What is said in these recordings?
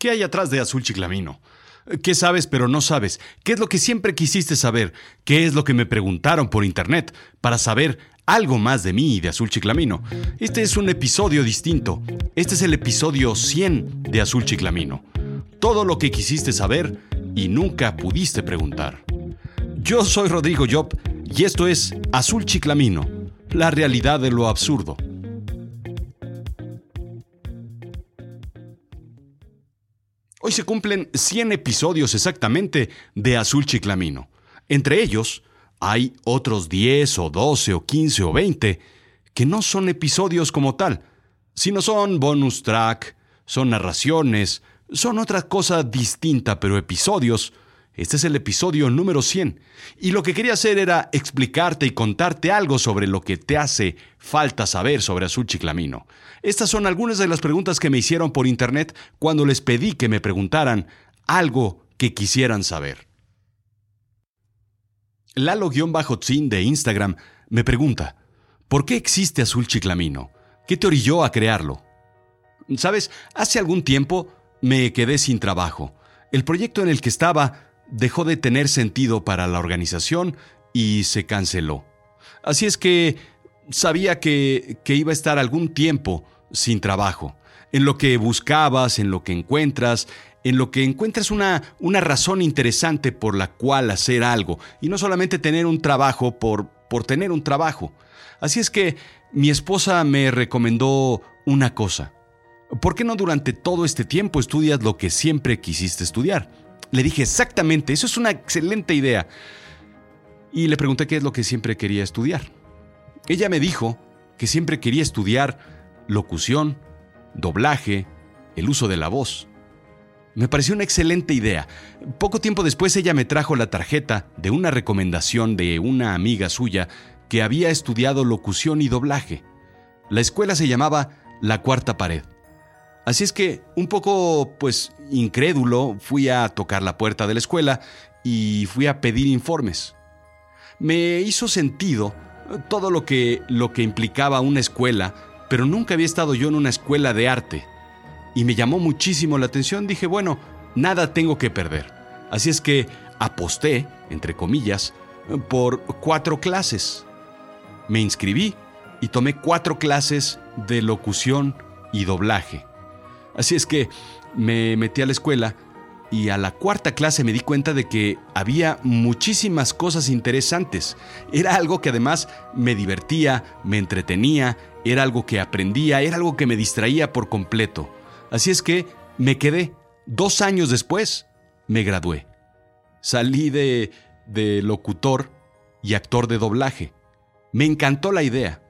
¿Qué hay atrás de Azul Chiclamino? ¿Qué sabes pero no sabes? ¿Qué es lo que siempre quisiste saber? ¿Qué es lo que me preguntaron por internet para saber algo más de mí y de Azul Chiclamino? Este es un episodio distinto. Este es el episodio 100 de Azul Chiclamino. Todo lo que quisiste saber y nunca pudiste preguntar. Yo soy Rodrigo Job y esto es Azul Chiclamino, la realidad de lo absurdo. Hoy se cumplen 100 episodios exactamente de Azul Chiclamino. Entre ellos, hay otros 10 o 12 o 15 o 20 que no son episodios como tal, sino son bonus track, son narraciones, son otra cosa distinta, pero episodios este es el episodio número 100 y lo que quería hacer era explicarte y contarte algo sobre lo que te hace falta saber sobre Azul Chiclamino. Estas son algunas de las preguntas que me hicieron por internet cuando les pedí que me preguntaran algo que quisieran saber. Lalo-Tzin de Instagram me pregunta, ¿por qué existe Azul Chiclamino? ¿Qué te orilló a crearlo? Sabes, hace algún tiempo me quedé sin trabajo. El proyecto en el que estaba dejó de tener sentido para la organización y se canceló. Así es que sabía que, iba a estar algún tiempo sin trabajo. En lo que buscabas, en lo que encuentras, en lo que encuentras una, una razón interesante por la cual hacer algo y no solamente tener un trabajo por, por tener un trabajo. Así es que mi esposa me recomendó una cosa. ¿Por qué no durante todo este tiempo estudias lo que siempre quisiste estudiar? Le dije exactamente, eso es una excelente idea. Y le pregunté qué es lo que siempre quería estudiar. Ella me dijo que siempre quería estudiar locución, doblaje, el uso de la voz. Me pareció una excelente idea. Poco tiempo después ella me trajo la tarjeta de una recomendación de una amiga suya que había estudiado locución y doblaje. La escuela se llamaba La Cuarta Pared. Así es que, un poco, pues, incrédulo, fui a tocar la puerta de la escuela y fui a pedir informes. Me hizo sentido todo lo que, lo que implicaba una escuela, pero nunca había estado yo en una escuela de arte. Y me llamó muchísimo la atención. Dije, bueno, nada tengo que perder. Así es que aposté, entre comillas, por cuatro clases. Me inscribí y tomé cuatro clases de locución y doblaje. Así es que me metí a la escuela y a la cuarta clase me di cuenta de que había muchísimas cosas interesantes. Era algo que además me divertía, me entretenía, era algo que aprendía, era algo que me distraía por completo. Así es que me quedé. Dos años después me gradué. Salí de, de locutor y actor de doblaje. Me encantó la idea.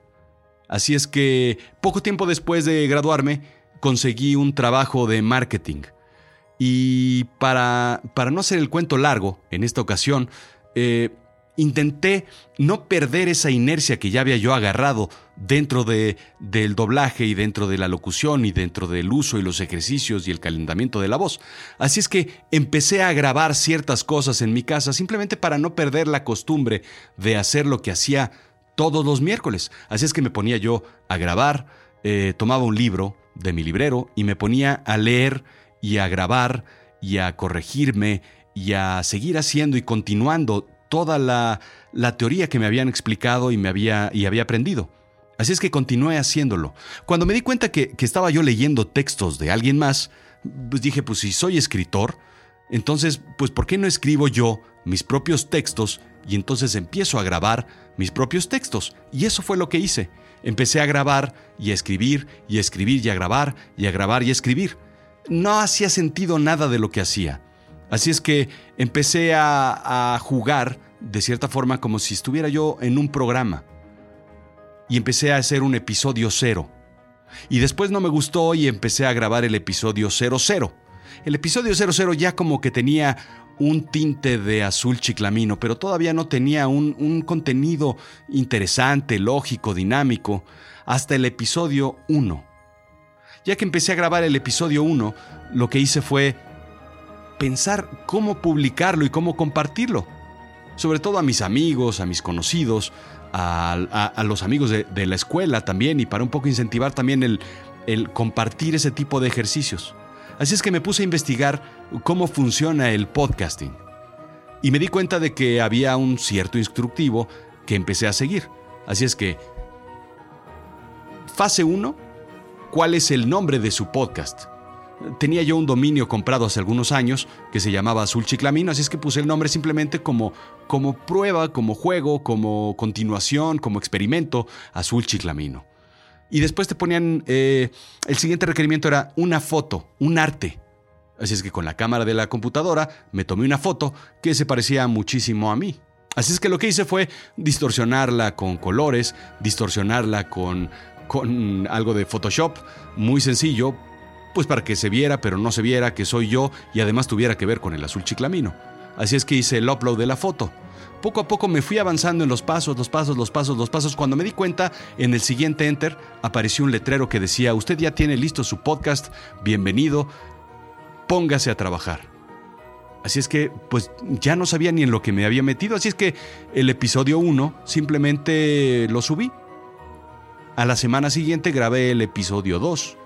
Así es que poco tiempo después de graduarme, conseguí un trabajo de marketing. Y para, para no hacer el cuento largo, en esta ocasión, eh, intenté no perder esa inercia que ya había yo agarrado dentro de, del doblaje y dentro de la locución y dentro del uso y los ejercicios y el calentamiento de la voz. Así es que empecé a grabar ciertas cosas en mi casa simplemente para no perder la costumbre de hacer lo que hacía todos los miércoles. Así es que me ponía yo a grabar, eh, tomaba un libro, de mi librero y me ponía a leer y a grabar y a corregirme y a seguir haciendo y continuando toda la, la teoría que me habían explicado y me había, y había aprendido. Así es que continué haciéndolo. Cuando me di cuenta que, que estaba yo leyendo textos de alguien más, pues dije, pues si soy escritor, entonces, pues ¿por qué no escribo yo mis propios textos y entonces empiezo a grabar mis propios textos? Y eso fue lo que hice. Empecé a grabar y a escribir y a escribir y a grabar y a grabar y a escribir. No hacía sentido nada de lo que hacía. Así es que empecé a, jugar de cierta forma como si estuviera yo en un programa. Y empecé a hacer un episodio cero. Y después no me gustó y empecé a grabar el episodio 00. El episodio 00 ya como que tenía un tinte de azul chiclamino, pero todavía no tenía un, contenido interesante, lógico, dinámico, hasta el episodio 1. Ya que empecé a grabar el episodio 1, lo que hice fue pensar cómo publicarlo y cómo compartirlo. Sobre todo a mis amigos, a mis conocidos, a, los amigos de, la escuela también y para un poco incentivar también el, el compartir ese tipo de ejercicios. Así es que me puse a investigar cómo funciona el podcasting. Y me di cuenta de que había un cierto instructivo que empecé a seguir. Así es que, fase 1, ¿cuál es el nombre de su podcast? Tenía yo un dominio comprado hace algunos años que se llamaba Azul Chiclamino, así es que puse el nombre simplemente como, como prueba, como juego, como continuación, como experimento, Azul Chiclamino. Y después te ponían, eh, el siguiente requerimiento era una foto, un arte. Así es que con la cámara de la computadora me tomé una foto que se parecía muchísimo a mí. Así es que lo que hice fue distorsionarla con colores, distorsionarla con, con algo de Photoshop, muy sencillo, pues para que se viera pero no se viera que soy yo y además tuviera que ver con el azul chiclamino. Así es que hice el upload de la foto. Poco a poco me fui avanzando en los pasos, los pasos, los pasos, los pasos. Cuando me di cuenta, en el siguiente enter apareció un letrero que decía, usted ya tiene listo su podcast, bienvenido, póngase a trabajar. Así es que, pues ya no sabía ni en lo que me había metido, así es que el episodio 1 simplemente lo subí. A la semana siguiente grabé el episodio 2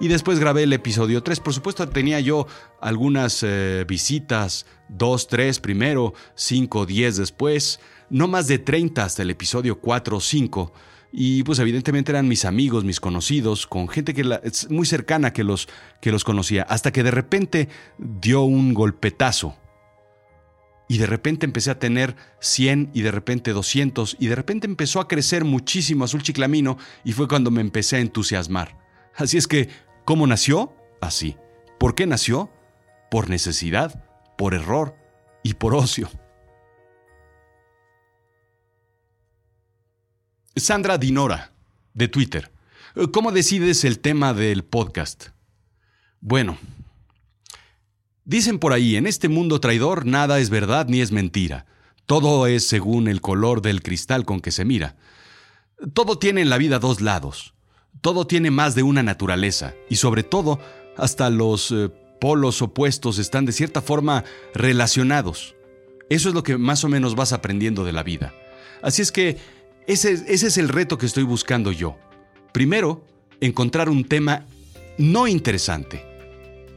y después grabé el episodio 3. Por supuesto tenía yo algunas eh, visitas, 2, 3 primero, 5, 10 después, no más de 30 hasta el episodio 4 o 5. Y pues evidentemente eran mis amigos, mis conocidos, con gente que muy cercana que los, que los conocía, hasta que de repente dio un golpetazo. Y de repente empecé a tener 100 y de repente 200 y de repente empezó a crecer muchísimo Azul Chiclamino y fue cuando me empecé a entusiasmar. Así es que, ¿cómo nació? Así. ¿Por qué nació? Por necesidad, por error y por ocio. Sandra Dinora, de Twitter. ¿Cómo decides el tema del podcast? Bueno, dicen por ahí, en este mundo traidor nada es verdad ni es mentira. Todo es según el color del cristal con que se mira. Todo tiene en la vida dos lados. Todo tiene más de una naturaleza. Y sobre todo, hasta los eh, polos opuestos están de cierta forma relacionados. Eso es lo que más o menos vas aprendiendo de la vida. Así es que ese, es el reto que estoy buscando yo. Primero, encontrar un tema no interesante.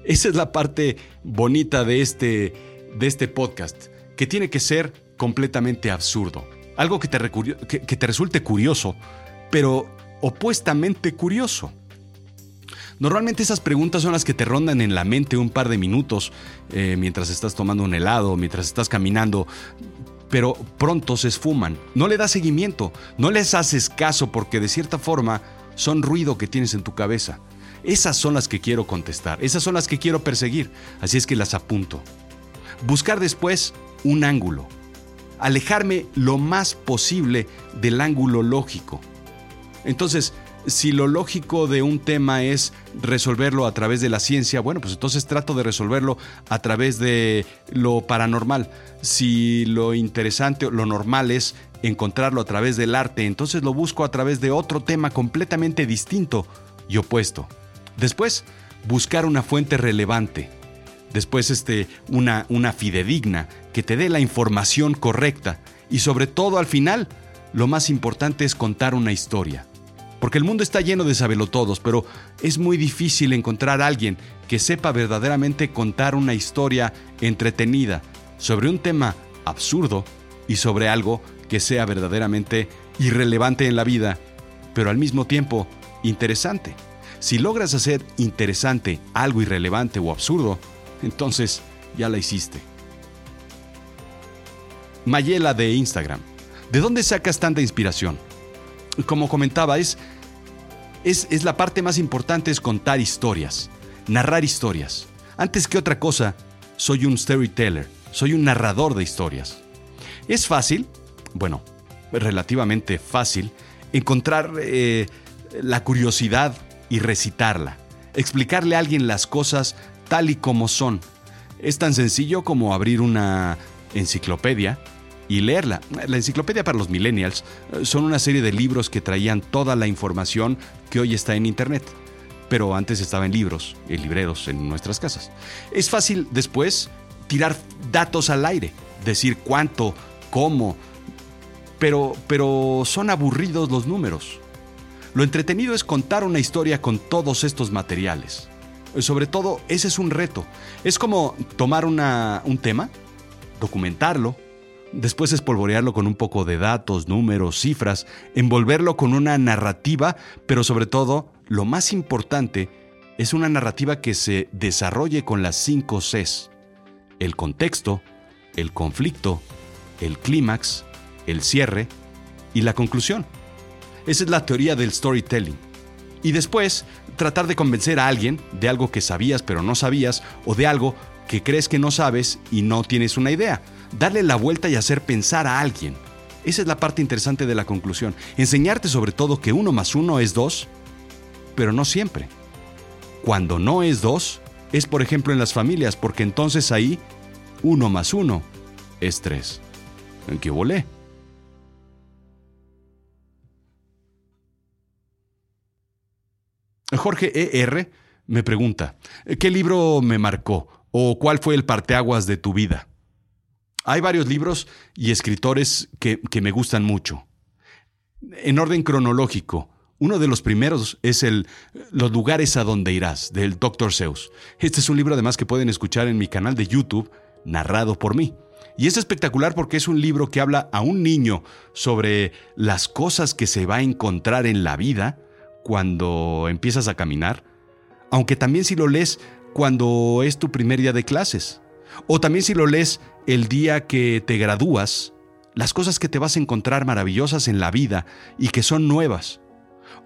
Esa es la parte bonita de este, de este podcast, que tiene que ser completamente absurdo. Algo que te, resulte curioso, pero opuestamente curioso. Normalmente esas preguntas son las que te rondan en la mente un par de minutos eh, mientras estás tomando un helado, mientras estás caminando pero pronto se esfuman. No le das seguimiento, no les haces caso porque de cierta forma son ruido que tienes en tu cabeza. Esas son las que quiero contestar, esas son las que quiero perseguir, así es que las apunto. Buscar después un ángulo. Alejarme lo más posible del ángulo lógico. Entonces, si lo lógico de un tema es resolverlo a través de la ciencia, bueno, pues entonces trato de resolverlo a través de lo paranormal. Si lo interesante lo normal es encontrarlo a través del arte, entonces lo busco a través de otro tema completamente distinto y opuesto. Después, buscar una fuente relevante. Después, este, una, una fidedigna que te dé la información correcta. Y sobre todo, al final, lo más importante es contar una historia. Porque el mundo está lleno de sabelotodos, pero es muy difícil encontrar a alguien que sepa verdaderamente contar una historia entretenida sobre un tema absurdo y sobre algo que sea verdaderamente irrelevante en la vida, pero al mismo tiempo interesante. Si logras hacer interesante algo irrelevante o absurdo, entonces ya la hiciste. Mayela de Instagram. ¿De dónde sacas tanta inspiración? Como comentaba, es, es, la parte más importante, es contar historias, narrar historias. Antes que otra cosa, soy un storyteller, soy un narrador de historias. Es fácil, bueno, relativamente fácil, encontrar eh, la curiosidad y recitarla, explicarle a alguien las cosas tal y como son. Es tan sencillo como abrir una enciclopedia y leerla. La enciclopedia para los millennials eh, son una serie de libros que traían toda la información que hoy está en Internet, pero antes estaba en libros, en libreros, en nuestras casas. Es fácil después tirar datos al aire, decir cuánto, cómo, pero, pero son aburridos los números. Lo entretenido es contar una historia con todos estos materiales. Sobre todo, ese es un reto. Es como tomar un tema, documentarlo, después espolvorearlo con un poco de datos, números, cifras, envolverlo con una narrativa, pero sobre todo, lo más importante, es una narrativa que se desarrolle con las cinco Cs. El contexto, el conflicto, el clímax, el cierre y la conclusión. Esa es la teoría del storytelling. Y después, tratar de convencer a alguien de algo que sabías pero no sabías o de algo que crees que no sabes y no tienes una idea. Darle la vuelta y hacer pensar a alguien. Esa es la parte interesante de la conclusión. Enseñarte sobre todo que uno más uno es dos, pero no siempre. Cuando no es dos, es por ejemplo en las familias, porque entonces ahí uno más uno es tres. ¿En qué volé? Jorge E.R. me pregunta, ¿qué libro me marcó o cuál fue el parteaguas de tu vida? Hay varios libros y escritores que, que me gustan mucho. En orden cronológico, uno de los primeros es el Los lugares a donde irás, del Dr. Seuss. Este es un libro además que pueden escuchar en mi canal de YouTube, narrado por mí. Y es espectacular porque es un libro que habla a un niño sobre las cosas que se va a encontrar en la vida cuando empiezas a caminar, aunque también si lo lees cuando es tu primer día de clases, o también si lo lees el día que te gradúas, las cosas que te vas a encontrar maravillosas en la vida y que son nuevas,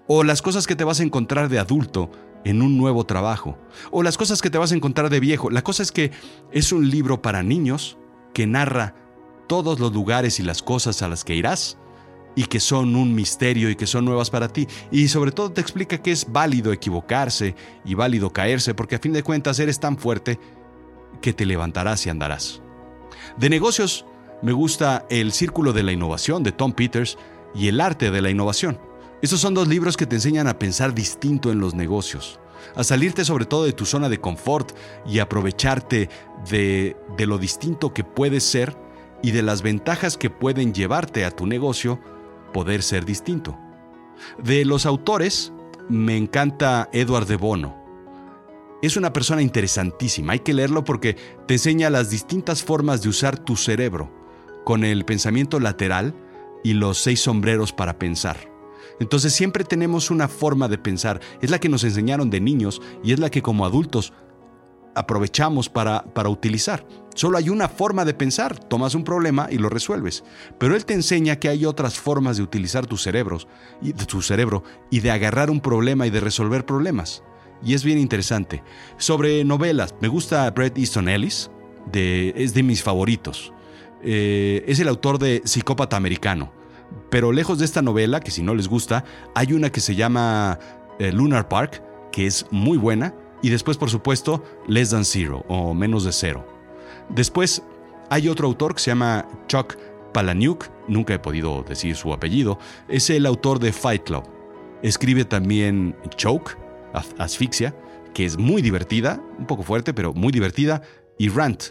o las cosas que te vas a encontrar de adulto en un nuevo trabajo, o las cosas que te vas a encontrar de viejo. La cosa es que es un libro para niños que narra todos los lugares y las cosas a las que irás y que son un misterio y que son nuevas para ti. Y sobre todo te explica que es válido equivocarse y válido caerse, porque a fin de cuentas eres tan fuerte que te levantarás y andarás. De negocios, me gusta El Círculo de la Innovación de Tom Peters y El Arte de la Innovación. Estos son dos libros que te enseñan a pensar distinto en los negocios, a salirte sobre todo de tu zona de confort y aprovecharte de, de lo distinto que puedes ser y de las ventajas que pueden llevarte a tu negocio poder ser distinto. De los autores, me encanta Edward de Bono. Es una persona interesantísima, hay que leerlo porque te enseña las distintas formas de usar tu cerebro, con el pensamiento lateral y los seis sombreros para pensar. Entonces siempre tenemos una forma de pensar, es la que nos enseñaron de niños y es la que como adultos aprovechamos para, para utilizar. Solo hay una forma de pensar, tomas un problema y lo resuelves. Pero él te enseña que hay otras formas de utilizar tus cerebros y tu cerebro y de agarrar un problema y de resolver problemas. Y es bien interesante. Sobre novelas, me gusta Bret Easton Ellis, es de mis favoritos. Eh, es el autor de Psicópata Americano. Pero lejos de esta novela, que si no les gusta, hay una que se llama eh, Lunar Park, que es muy buena y después, por supuesto, Less Than Zero o Menos de Cero. Después hay otro autor que se llama Chuck Palahniuk, nunca he podido decir su apellido, es el autor de Fight Club. Escribe también Choke, Asfixia, que es muy divertida, un poco fuerte, pero muy divertida, y Rant,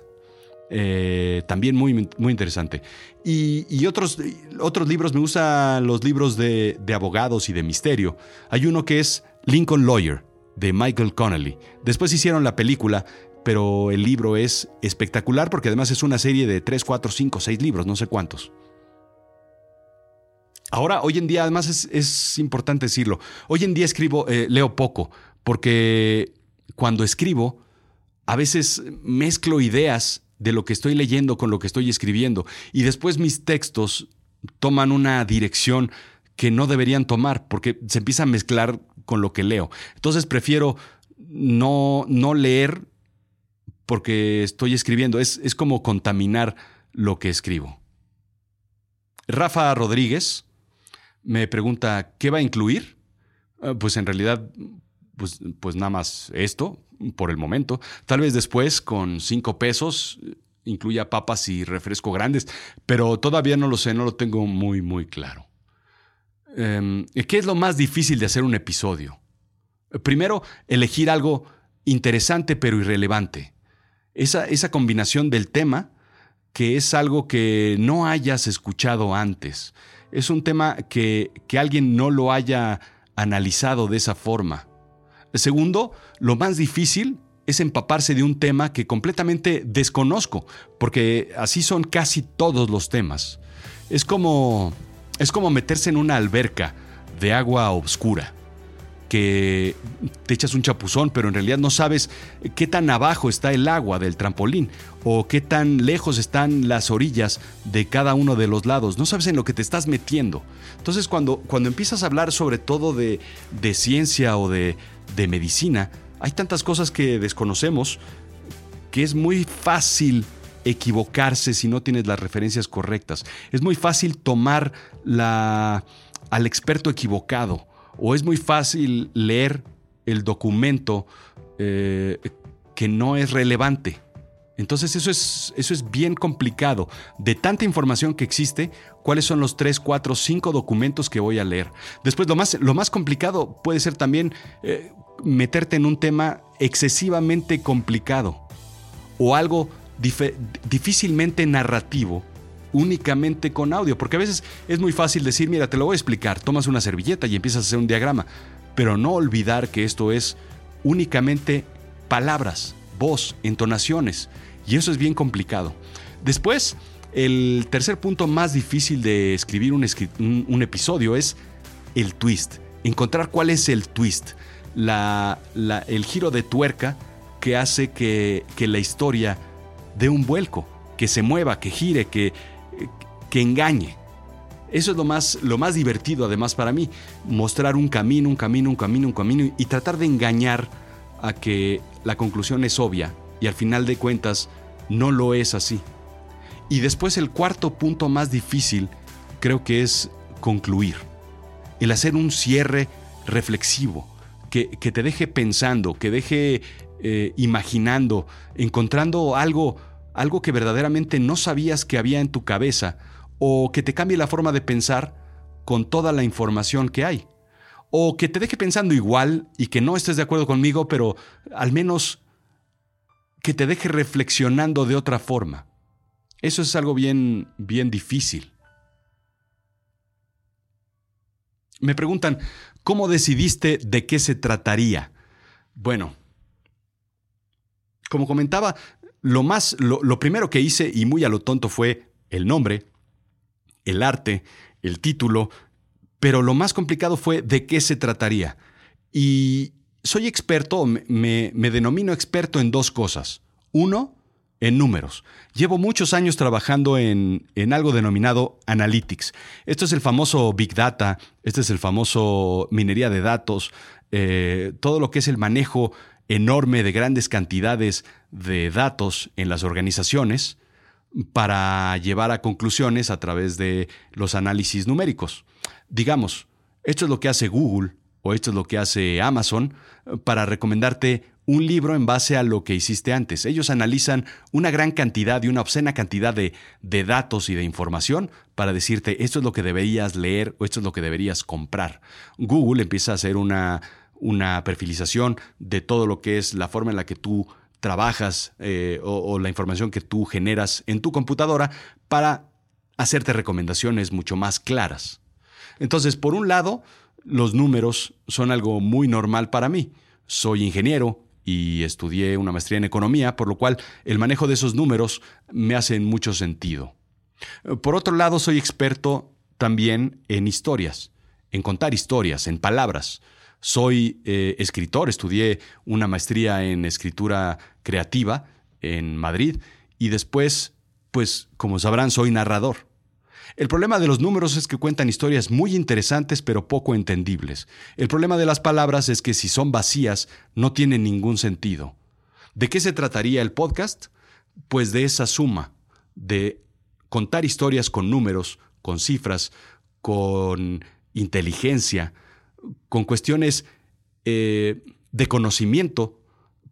eh, también muy, muy interesante. Y, otros, otros libros, me gustan los libros de, de abogados y de misterio. Hay uno que es Lincoln Lawyer, de Michael Connelly. Después hicieron la película, pero el libro es espectacular porque además es una serie de 3, 4, 5, 6 libros, no sé cuántos. Ahora, hoy en día, además es, importante decirlo, hoy en día escribo, eh, leo poco, porque cuando escribo, a veces mezclo ideas de lo que estoy leyendo con lo que estoy escribiendo, y después mis textos toman una dirección que no deberían tomar, porque se empieza a mezclar con lo que leo. Entonces prefiero no, no leer porque estoy escribiendo. Es, es como contaminar lo que escribo. Rafa Rodríguez me pregunta, ¿qué va a incluir? Ah, pues en realidad, pues, pues nada más esto, por el momento. Tal vez después, con cinco pesos, incluya papas y refresco grandes, pero todavía no lo sé, no lo tengo muy, muy claro. Em, ¿Qué es lo más difícil de hacer un episodio? Primero, elegir algo interesante pero irrelevante. Esa, esa combinación del tema, que es algo que no hayas escuchado antes. Es un tema que, que alguien no lo haya analizado de esa forma. Segundo, lo más difícil es empaparse de un tema que completamente desconozco, porque así son casi todos los temas. Es como es como meterse en una alberca de agua oscura que te echas un chapuzón, pero en realidad no sabes qué tan abajo está el agua del trampolín o qué tan lejos están las orillas de cada uno de los lados. No sabes en lo que te estás metiendo. Entonces cuando, cuando empiezas a hablar sobre todo de, de ciencia o de, de medicina, hay tantas cosas que desconocemos que es muy fácil equivocarse si no tienes las referencias correctas. Es muy fácil tomar la, al experto equivocado o es muy fácil leer el documento eh, que no es relevante. Entonces eso es, eso es bien complicado. De tanta información que existe, ¿cuáles son los 3, 4, 5 documentos que voy a leer? Después, lo más, lo más complicado puede ser también eh, meterte en un tema excesivamente complicado o algo difícilmente narrativo únicamente con audio, porque a veces es muy fácil decir, mira, te lo voy a explicar, tomas una servilleta y empiezas a hacer un diagrama, pero no olvidar que esto es únicamente palabras, voz, entonaciones, y eso es bien complicado. Después, el tercer punto más difícil de escribir un, episodio es el twist, encontrar cuál es el twist, la, el giro de tuerca que hace que, que la historia dé un vuelco, que se mueva, que gire, que, que engañe. Eso es lo más, lo más divertido además para mí, mostrar un camino, un camino, un camino, un camino y tratar de engañar a que la conclusión es obvia y al final de cuentas no lo es así. Y después el cuarto punto más difícil creo que es concluir, el hacer un cierre reflexivo, que, te deje pensando, que deje eh, imaginando, encontrando algo, algo que verdaderamente no sabías que había en tu cabeza o que te cambie la forma de pensar con toda la información que hay. O que te deje pensando igual y que no estés de acuerdo conmigo, pero al menos que te deje reflexionando de otra forma. Eso es algo bien, bien difícil. Me preguntan, ¿cómo decidiste de qué se trataría? Bueno, como comentaba, lo más, lo, lo primero que hice y muy a lo tonto fue el nombre, el arte, el título, pero lo más complicado fue de qué se trataría. Y soy experto, me, denomino experto en dos cosas. Uno, en números. Llevo muchos años trabajando en, algo denominado analytics. Esto es el famoso Big Data, este es el famoso minería de datos, eh, todo lo que es el manejo enorme de grandes cantidades de datos en las organizaciones para llevar a conclusiones a través de los análisis numéricos. Digamos, esto es lo que hace Google o esto es lo que hace Amazon eh, para recomendarte un libro en base a lo que hiciste antes. Ellos analizan una gran cantidad y una obscena cantidad de, datos y de información para decirte esto es lo que deberías leer o esto es lo que deberías comprar. Google empieza a hacer una, una perfilización de todo lo que es la forma en la que tú trabajas eh, o, la información que tú generas en tu computadora para hacerte recomendaciones mucho más claras. Entonces, por un lado, los números son algo muy normal para mí. Soy ingeniero y estudié una maestría en economía, por lo cual el manejo de esos números me hace mucho sentido. Por otro lado, soy experto también en historias, en contar historias, en palabras. Soy eh, escritor, estudié una maestría en escritura creativa en Madrid y después, pues como sabrán, soy narrador. El problema de los números es que cuentan historias muy interesantes pero poco entendibles. El problema de las palabras es que si son vacías no tienen ningún sentido. ¿De qué se trataría el podcast? Pues de esa suma, de contar historias con números, con cifras, con inteligencia, con cuestiones eh, de conocimiento,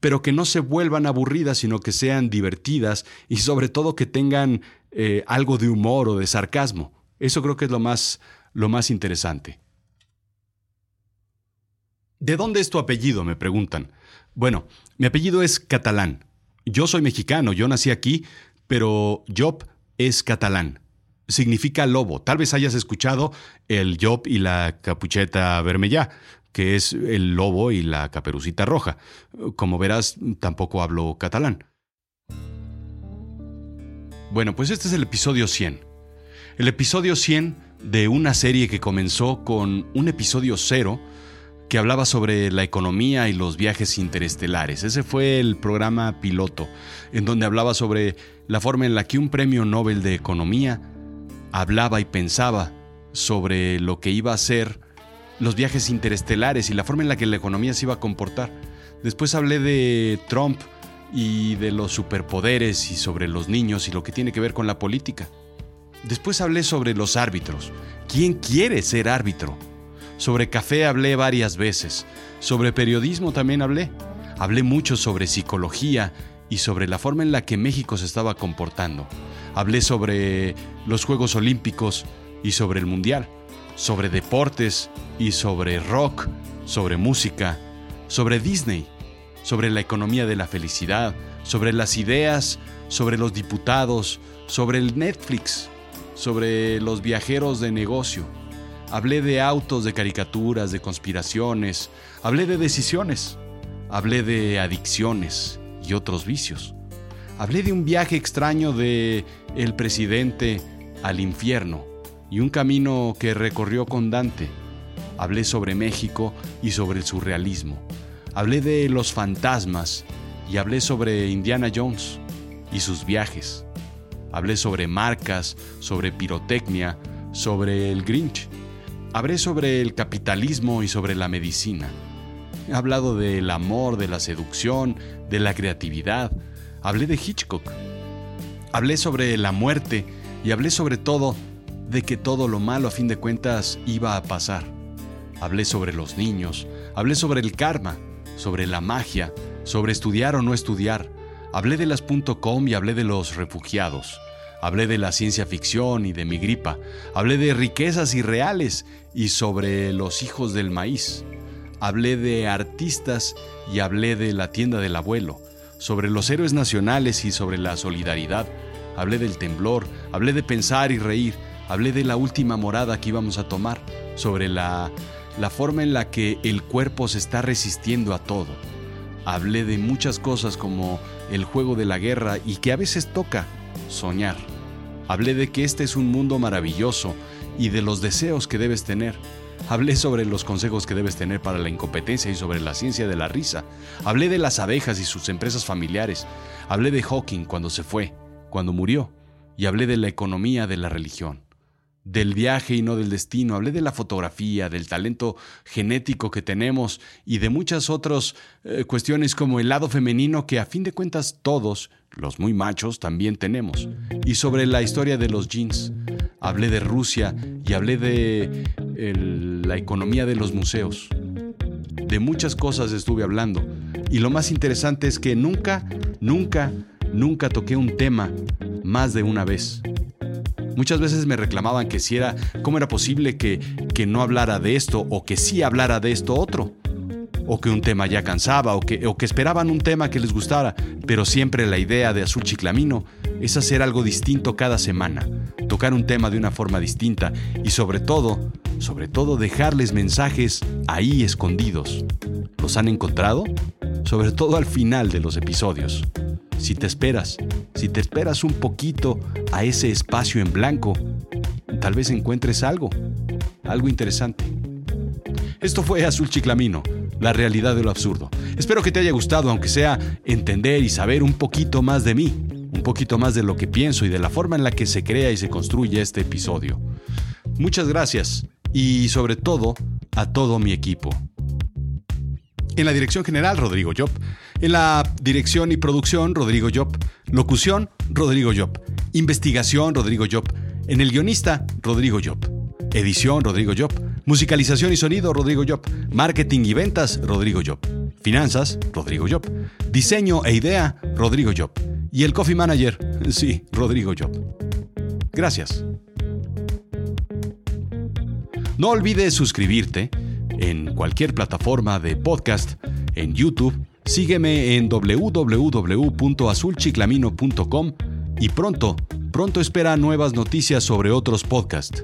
pero que no se vuelvan aburridas, sino que sean divertidas y sobre todo que tengan eh, algo de humor o de sarcasmo. Eso creo que es lo más, lo más interesante. ¿De dónde es tu apellido? me preguntan. Bueno, mi apellido es catalán. Yo soy mexicano, yo nací aquí, pero Job es catalán significa lobo. Tal vez hayas escuchado el Job y la capucheta vermellá, que es el lobo y la caperucita roja. Como verás, tampoco hablo catalán. Bueno, pues este es el episodio 100. El episodio 100 de una serie que comenzó con un episodio cero que hablaba sobre la economía y los viajes interestelares. Ese fue el programa piloto, en donde hablaba sobre la forma en la que un premio Nobel de Economía hablaba y pensaba sobre lo que iba a ser los viajes interestelares y la forma en la que la economía se iba a comportar. Después hablé de Trump y de los superpoderes y sobre los niños y lo que tiene que ver con la política. Después hablé sobre los árbitros. ¿Quién quiere ser árbitro? Sobre café hablé varias veces. Sobre periodismo también hablé. Hablé mucho sobre psicología y sobre la forma en la que México se estaba comportando. Hablé sobre los Juegos Olímpicos y sobre el Mundial. Sobre deportes y sobre rock, sobre música, sobre Disney, sobre la economía de la felicidad, sobre las ideas, sobre los diputados, sobre el Netflix, sobre los viajeros de negocio. Hablé de autos, de caricaturas, de conspiraciones. Hablé de decisiones. Hablé de adicciones y otros vicios. Hablé de un viaje extraño de el presidente al infierno y un camino que recorrió con Dante. Hablé sobre México y sobre el surrealismo. Hablé de los fantasmas y hablé sobre Indiana Jones y sus viajes. Hablé sobre marcas, sobre pirotecnia, sobre el Grinch. Hablé sobre el capitalismo y sobre la medicina. He hablado del amor, de la seducción, de la creatividad. Hablé de Hitchcock. Hablé sobre la muerte y hablé sobre todo de que todo lo malo a fin de cuentas iba a pasar. Hablé sobre los niños, hablé sobre el karma, sobre la magia, sobre estudiar o no estudiar. Hablé de las .com y hablé de los refugiados. Hablé de la ciencia ficción y de mi gripa. Hablé de riquezas irreales y sobre los hijos del maíz. Hablé de artistas y hablé de la tienda del abuelo. Sobre los héroes nacionales y sobre la solidaridad. Hablé del temblor. Hablé de pensar y reír. Hablé de la última morada que íbamos a tomar. Sobre la, la forma en la que el cuerpo se está resistiendo a todo. Hablé de muchas cosas como el juego de la guerra y que a veces toca soñar. Hablé de que este es un mundo maravilloso y de los deseos que debes tener. Hablé sobre los consejos que debes tener para la incompetencia y sobre la ciencia de la risa. Hablé de las abejas y sus empresas familiares. Hablé de Hawking cuando se fue, cuando murió. Y hablé de la economía de la religión del viaje y no del destino, hablé de la fotografía, del talento genético que tenemos y de muchas otras eh, cuestiones como el lado femenino que a fin de cuentas todos, los muy machos, también tenemos. Y sobre la historia de los jeans. Hablé de Rusia y hablé de la economía de los museos. De muchas cosas estuve hablando. Y lo más interesante es que nunca, nunca, nunca toqué un tema más de una vez. Muchas veces me reclamaban que si era, cómo era posible que, que no hablara de esto o que sí hablara de esto otro. O que un tema ya cansaba o que, o que esperaban un tema que les gustara, pero siempre la idea de Azul Chiclamino es hacer algo distinto cada semana, tocar un tema de una forma distinta y sobre todo, sobre todo dejarles mensajes ahí escondidos. ¿Los han encontrado? Sobre todo al final de los episodios. Si te esperas, si te esperas un poquito a ese espacio en blanco, tal vez encuentres algo, algo interesante. Esto fue Azul Chiclamino, la realidad de lo absurdo. Espero que te haya gustado, aunque sea entender y saber un poquito más de mí, un poquito más de lo que pienso y de la forma en la que se crea y se construye este episodio. Muchas gracias y sobre todo a todo mi equipo. En la dirección general, Rodrigo Job. En la dirección y producción, Rodrigo Job. Locución, Rodrigo Job. Investigación, Rodrigo Job. En el guionista, Rodrigo Job. Edición, Rodrigo Job. Musicalización y sonido, Rodrigo Job. Marketing y ventas, Rodrigo Job. Finanzas, Rodrigo Job. Diseño e idea, Rodrigo Job. Y el coffee manager, sí, Rodrigo Job. Gracias. No olvides suscribirte en cualquier plataforma de podcast, en YouTube, sígueme en www.azulchiclamino.com y pronto, pronto espera nuevas noticias sobre otros podcasts.